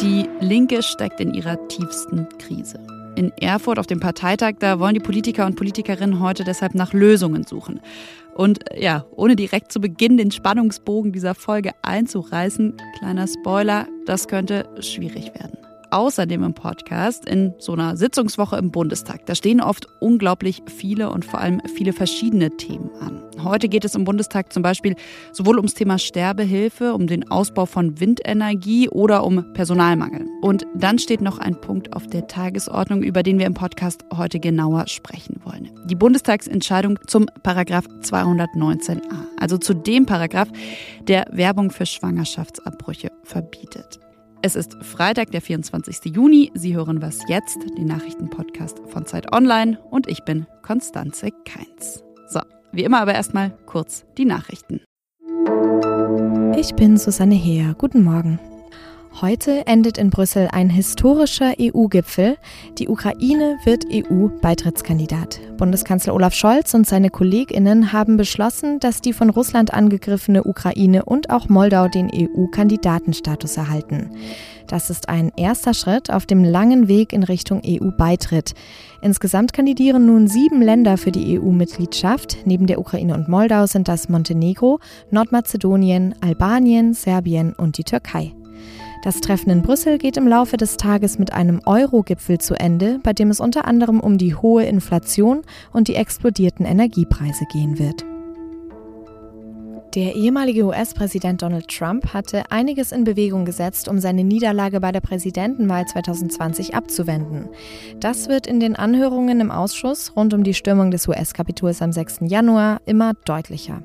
Die Linke steckt in ihrer tiefsten Krise. In Erfurt auf dem Parteitag, da wollen die Politiker und Politikerinnen heute deshalb nach Lösungen suchen. Und ja, ohne direkt zu Beginn den Spannungsbogen dieser Folge einzureißen, kleiner Spoiler, das könnte schwierig werden außerdem im Podcast in so einer Sitzungswoche im Bundestag. Da stehen oft unglaublich viele und vor allem viele verschiedene Themen an. Heute geht es im Bundestag zum Beispiel sowohl ums Thema Sterbehilfe, um den Ausbau von Windenergie oder um Personalmangel. Und dann steht noch ein Punkt auf der Tagesordnung, über den wir im Podcast heute genauer sprechen wollen. Die Bundestagsentscheidung zum Paragraph 219a, also zu dem Paragraph, der Werbung für Schwangerschaftsabbrüche verbietet. Es ist Freitag, der 24. Juni. Sie hören was jetzt, den Nachrichtenpodcast von Zeit Online und ich bin Konstanze Keins. So, wie immer aber erstmal kurz die Nachrichten. Ich bin Susanne Heer. Guten Morgen. Heute endet in Brüssel ein historischer EU-Gipfel. Die Ukraine wird EU-Beitrittskandidat. Bundeskanzler Olaf Scholz und seine Kolleginnen haben beschlossen, dass die von Russland angegriffene Ukraine und auch Moldau den EU-Kandidatenstatus erhalten. Das ist ein erster Schritt auf dem langen Weg in Richtung EU-Beitritt. Insgesamt kandidieren nun sieben Länder für die EU-Mitgliedschaft. Neben der Ukraine und Moldau sind das Montenegro, Nordmazedonien, Albanien, Serbien und die Türkei. Das Treffen in Brüssel geht im Laufe des Tages mit einem Euro-Gipfel zu Ende, bei dem es unter anderem um die hohe Inflation und die explodierten Energiepreise gehen wird. Der ehemalige US-Präsident Donald Trump hatte einiges in Bewegung gesetzt, um seine Niederlage bei der Präsidentenwahl 2020 abzuwenden. Das wird in den Anhörungen im Ausschuss rund um die Stürmung des US-Kapitols am 6. Januar immer deutlicher.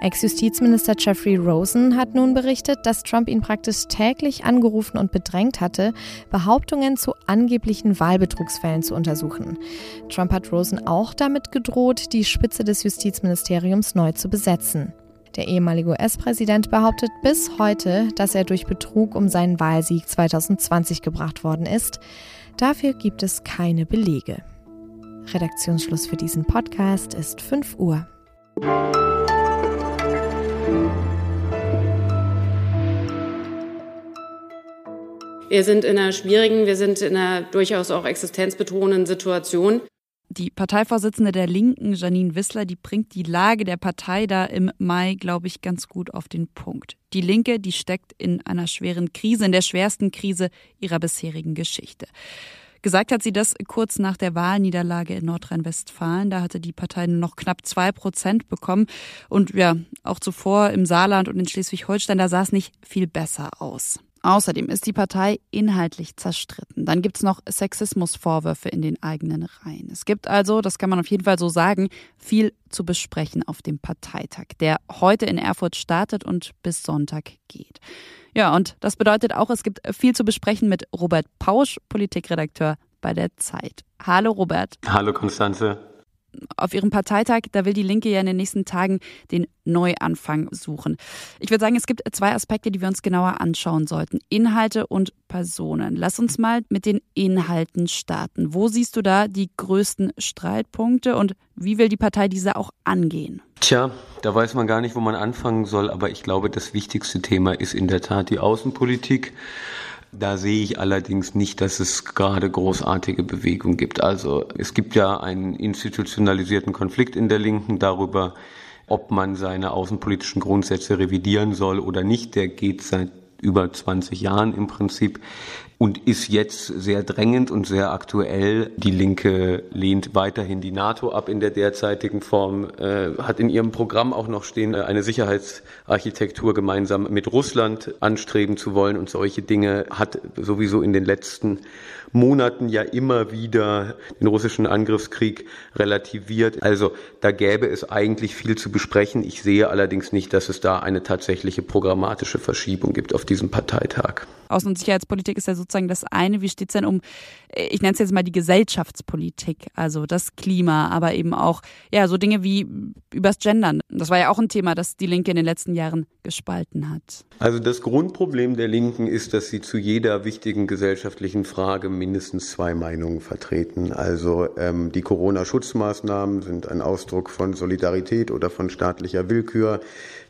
Ex-Justizminister Jeffrey Rosen hat nun berichtet, dass Trump ihn praktisch täglich angerufen und bedrängt hatte, Behauptungen zu angeblichen Wahlbetrugsfällen zu untersuchen. Trump hat Rosen auch damit gedroht, die Spitze des Justizministeriums neu zu besetzen. Der ehemalige US-Präsident behauptet bis heute, dass er durch Betrug um seinen Wahlsieg 2020 gebracht worden ist. Dafür gibt es keine Belege. Redaktionsschluss für diesen Podcast ist 5 Uhr. Wir sind in einer schwierigen, wir sind in einer durchaus auch existenzbetonenden Situation. Die Parteivorsitzende der Linken, Janine Wissler, die bringt die Lage der Partei da im Mai, glaube ich, ganz gut auf den Punkt. Die Linke, die steckt in einer schweren Krise, in der schwersten Krise ihrer bisherigen Geschichte. Gesagt hat sie das kurz nach der Wahlniederlage in Nordrhein-Westfalen. Da hatte die Partei noch knapp zwei Prozent bekommen. Und ja, auch zuvor im Saarland und in Schleswig-Holstein, da sah es nicht viel besser aus. Außerdem ist die Partei inhaltlich zerstritten. Dann gibt es noch Sexismusvorwürfe in den eigenen Reihen. Es gibt also, das kann man auf jeden Fall so sagen, viel zu besprechen auf dem Parteitag, der heute in Erfurt startet und bis Sonntag geht. Ja, und das bedeutet auch, es gibt viel zu besprechen mit Robert Pausch, Politikredakteur bei der Zeit. Hallo Robert. Hallo Konstanze auf ihrem Parteitag, da will die Linke ja in den nächsten Tagen den Neuanfang suchen. Ich würde sagen, es gibt zwei Aspekte, die wir uns genauer anschauen sollten. Inhalte und Personen. Lass uns mal mit den Inhalten starten. Wo siehst du da die größten Streitpunkte und wie will die Partei diese auch angehen? Tja, da weiß man gar nicht, wo man anfangen soll, aber ich glaube, das wichtigste Thema ist in der Tat die Außenpolitik. Da sehe ich allerdings nicht, dass es gerade großartige Bewegung gibt. Also es gibt ja einen institutionalisierten Konflikt in der Linken darüber, ob man seine außenpolitischen Grundsätze revidieren soll oder nicht. Der geht seit über 20 Jahren im Prinzip und ist jetzt sehr drängend und sehr aktuell. Die Linke lehnt weiterhin die NATO ab in der derzeitigen Form, äh, hat in ihrem Programm auch noch stehen, äh, eine Sicherheitsarchitektur gemeinsam mit Russland anstreben zu wollen und solche Dinge hat sowieso in den letzten Monaten ja immer wieder den russischen Angriffskrieg relativiert. Also da gäbe es eigentlich viel zu besprechen. Ich sehe allerdings nicht, dass es da eine tatsächliche programmatische Verschiebung gibt auf diesem Parteitag. Außen- und Sicherheitspolitik ist ja sozusagen das eine. Wie steht es denn um, ich nenne es jetzt mal die Gesellschaftspolitik, also das Klima, aber eben auch ja so Dinge wie übers Gendern. Das war ja auch ein Thema, das die Linke in den letzten Jahren gespalten hat. Also das Grundproblem der Linken ist, dass sie zu jeder wichtigen gesellschaftlichen Frage mindestens zwei Meinungen vertreten. Also ähm, die Corona-Schutzmaßnahmen sind ein Ausdruck von Solidarität oder von staatlicher Willkür.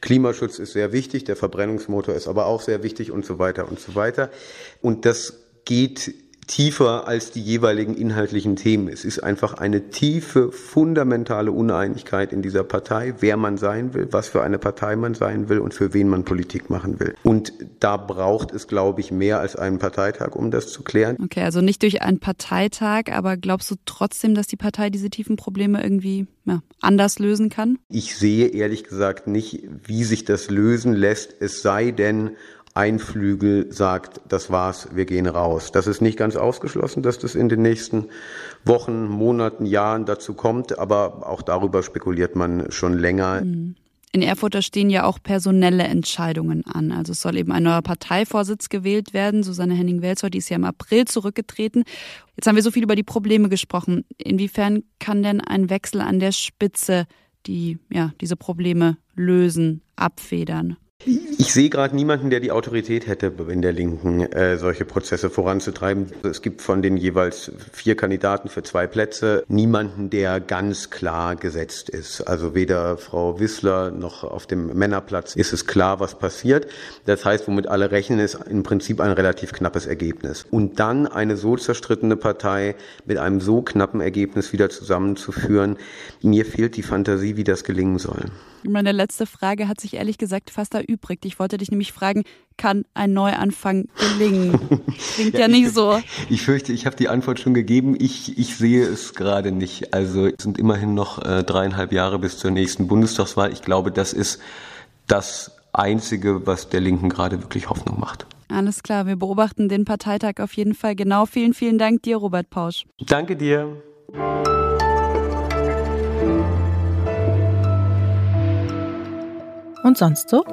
Klimaschutz ist sehr wichtig, der Verbrennungsmotor ist aber auch sehr wichtig und so weiter und so weiter. Und das geht tiefer als die jeweiligen inhaltlichen Themen. Es ist einfach eine tiefe, fundamentale Uneinigkeit in dieser Partei, wer man sein will, was für eine Partei man sein will und für wen man Politik machen will. Und da braucht es, glaube ich, mehr als einen Parteitag, um das zu klären. Okay, also nicht durch einen Parteitag, aber glaubst du trotzdem, dass die Partei diese tiefen Probleme irgendwie ja, anders lösen kann? Ich sehe ehrlich gesagt nicht, wie sich das lösen lässt, es sei denn, ein Flügel sagt, das war's, wir gehen raus. Das ist nicht ganz ausgeschlossen, dass das in den nächsten Wochen, Monaten, Jahren dazu kommt, aber auch darüber spekuliert man schon länger. Mhm. In Erfurt da stehen ja auch personelle Entscheidungen an. Also es soll eben ein neuer Parteivorsitz gewählt werden. Susanne Henning-Welzow, die ist ja im April zurückgetreten. Jetzt haben wir so viel über die Probleme gesprochen. Inwiefern kann denn ein Wechsel an der Spitze die, ja, diese Probleme lösen, abfedern? Ich sehe gerade niemanden, der die Autorität hätte, in der Linken äh, solche Prozesse voranzutreiben. Es gibt von den jeweils vier Kandidaten für zwei Plätze niemanden, der ganz klar gesetzt ist. Also weder Frau Wissler noch auf dem Männerplatz ist es klar, was passiert. Das heißt, womit alle rechnen, ist im Prinzip ein relativ knappes Ergebnis. Und dann eine so zerstrittene Partei mit einem so knappen Ergebnis wieder zusammenzuführen, mir fehlt die Fantasie, wie das gelingen soll. Meine letzte Frage hat sich ehrlich gesagt fast erübrigt. Ich wollte dich nämlich fragen, kann ein Neuanfang gelingen? Klingt ja, ja nicht so. Ich fürchte, ich habe die Antwort schon gegeben. Ich, ich sehe es gerade nicht. Also es sind immerhin noch äh, dreieinhalb Jahre bis zur nächsten Bundestagswahl. Ich glaube, das ist das Einzige, was der Linken gerade wirklich Hoffnung macht. Alles klar, wir beobachten den Parteitag auf jeden Fall genau. Vielen, vielen Dank dir, Robert Pausch. Danke dir. Und sonst so?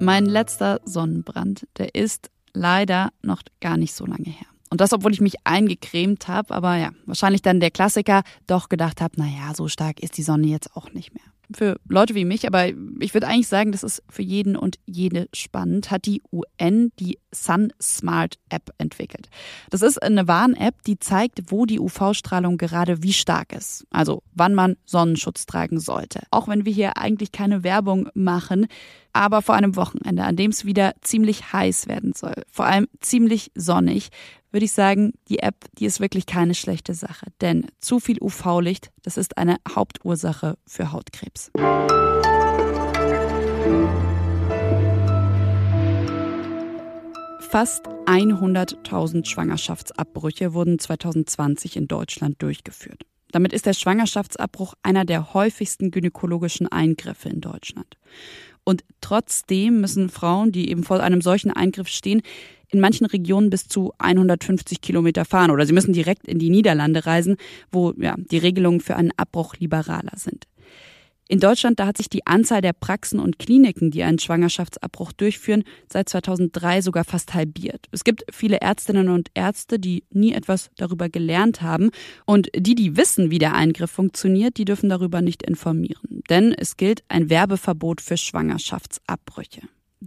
Mein letzter Sonnenbrand, der ist leider noch gar nicht so lange her. Und das, obwohl ich mich eingecremt habe, aber ja, wahrscheinlich dann der Klassiker, doch gedacht habe, naja, so stark ist die Sonne jetzt auch nicht mehr für Leute wie mich, aber ich würde eigentlich sagen, das ist für jeden und jede spannend, hat die UN die Sun Smart App entwickelt. Das ist eine Warn-App, die zeigt, wo die UV-Strahlung gerade wie stark ist. Also wann man Sonnenschutz tragen sollte. Auch wenn wir hier eigentlich keine Werbung machen, aber vor einem Wochenende, an dem es wieder ziemlich heiß werden soll, vor allem ziemlich sonnig, würde ich sagen, die App, die ist wirklich keine schlechte Sache. Denn zu viel UV-Licht, das ist eine Hauptursache für Hautkrebs. Fast 100.000 Schwangerschaftsabbrüche wurden 2020 in Deutschland durchgeführt. Damit ist der Schwangerschaftsabbruch einer der häufigsten gynäkologischen Eingriffe in Deutschland. Und trotzdem müssen Frauen, die eben vor einem solchen Eingriff stehen, in manchen Regionen bis zu 150 Kilometer fahren oder sie müssen direkt in die Niederlande reisen, wo ja, die Regelungen für einen Abbruch liberaler sind. In Deutschland, da hat sich die Anzahl der Praxen und Kliniken, die einen Schwangerschaftsabbruch durchführen, seit 2003 sogar fast halbiert. Es gibt viele Ärztinnen und Ärzte, die nie etwas darüber gelernt haben. Und die, die wissen, wie der Eingriff funktioniert, die dürfen darüber nicht informieren. Denn es gilt ein Werbeverbot für Schwangerschaftsabbrüche.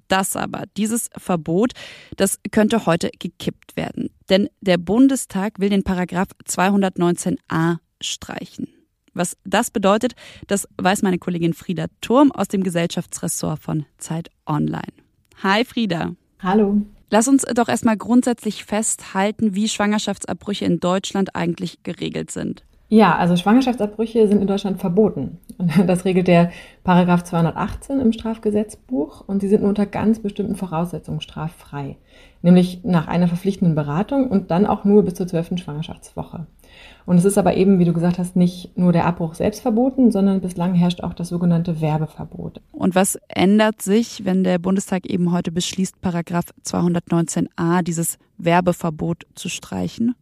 Das aber, dieses Verbot, das könnte heute gekippt werden. Denn der Bundestag will den Paragraph 219a streichen. Was das bedeutet, das weiß meine Kollegin Frieda Turm aus dem Gesellschaftsressort von Zeit Online. Hi Frieda. Hallo. Lass uns doch erstmal grundsätzlich festhalten, wie Schwangerschaftsabbrüche in Deutschland eigentlich geregelt sind. Ja, also Schwangerschaftsabbrüche sind in Deutschland verboten. Das regelt der Paragraph 218 im Strafgesetzbuch und sie sind nur unter ganz bestimmten Voraussetzungen straffrei. Nämlich nach einer verpflichtenden Beratung und dann auch nur bis zur zwölften Schwangerschaftswoche. Und es ist aber eben, wie du gesagt hast, nicht nur der Abbruch selbst verboten, sondern bislang herrscht auch das sogenannte Werbeverbot. Und was ändert sich, wenn der Bundestag eben heute beschließt, Paragraph 219a, dieses Werbeverbot zu streichen?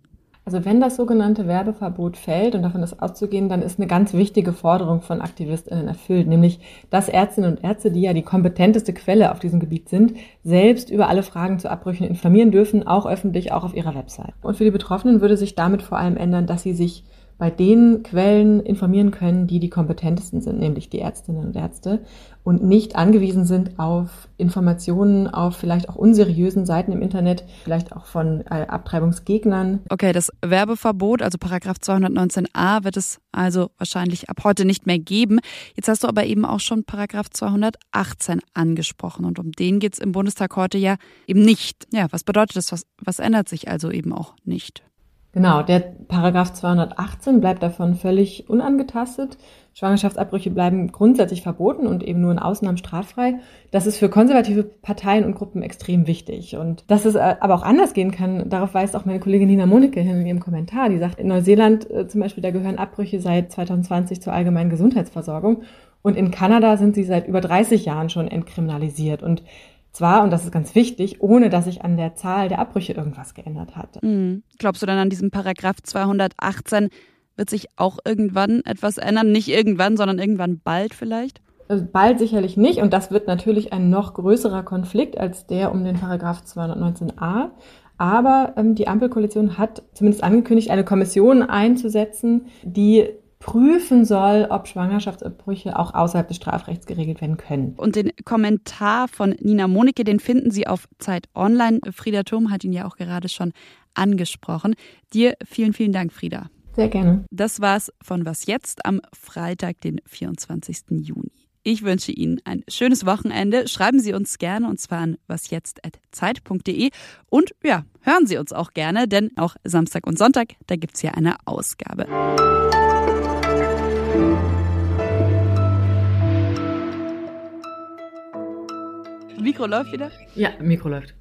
Also wenn das sogenannte Werbeverbot fällt, und davon ist auszugehen, dann ist eine ganz wichtige Forderung von AktivistInnen erfüllt, nämlich, dass Ärztinnen und Ärzte, die ja die kompetenteste Quelle auf diesem Gebiet sind, selbst über alle Fragen zu Abbrüchen informieren dürfen, auch öffentlich, auch auf ihrer Website. Und für die Betroffenen würde sich damit vor allem ändern, dass sie sich bei den Quellen informieren können, die die kompetentesten sind, nämlich die Ärztinnen und Ärzte, und nicht angewiesen sind auf Informationen auf vielleicht auch unseriösen Seiten im Internet, vielleicht auch von äh, Abtreibungsgegnern. Okay, das Werbeverbot, also Paragraph 219a, wird es also wahrscheinlich ab heute nicht mehr geben. Jetzt hast du aber eben auch schon Paragraph 218 angesprochen und um den geht es im Bundestag heute ja eben nicht. Ja, was bedeutet das? Was, was ändert sich also eben auch nicht? Genau, der Paragraph 218 bleibt davon völlig unangetastet. Schwangerschaftsabbrüche bleiben grundsätzlich verboten und eben nur in Ausnahmen straffrei. Das ist für konservative Parteien und Gruppen extrem wichtig. Und dass es äh, aber auch anders gehen kann, darauf weist auch meine Kollegin Nina Monike hin in ihrem Kommentar. Die sagt, in Neuseeland äh, zum Beispiel, da gehören Abbrüche seit 2020 zur allgemeinen Gesundheitsversorgung. Und in Kanada sind sie seit über 30 Jahren schon entkriminalisiert. Und zwar, und das ist ganz wichtig, ohne dass sich an der Zahl der Abbrüche irgendwas geändert hat. Mhm. Glaubst du dann an diesem Paragraph 218 wird sich auch irgendwann etwas ändern? Nicht irgendwann, sondern irgendwann bald vielleicht? Also bald sicherlich nicht. Und das wird natürlich ein noch größerer Konflikt als der um den Paragraph 219a. Aber ähm, die Ampelkoalition hat zumindest angekündigt, eine Kommission einzusetzen, die prüfen soll, ob Schwangerschaftsabbrüche auch außerhalb des Strafrechts geregelt werden können. Und den Kommentar von Nina Monike, den finden Sie auf Zeit Online. Frieda Thurm hat ihn ja auch gerade schon angesprochen. Dir vielen, vielen Dank, Frieda. Sehr gerne. Das war's von Was jetzt am Freitag, den 24. Juni. Ich wünsche Ihnen ein schönes Wochenende. Schreiben Sie uns gerne und zwar an wasjetzt.zeit.de und ja, hören Sie uns auch gerne, denn auch Samstag und Sonntag, da gibt's ja eine Ausgabe. Micro loopt je er? Ja, micro loopt.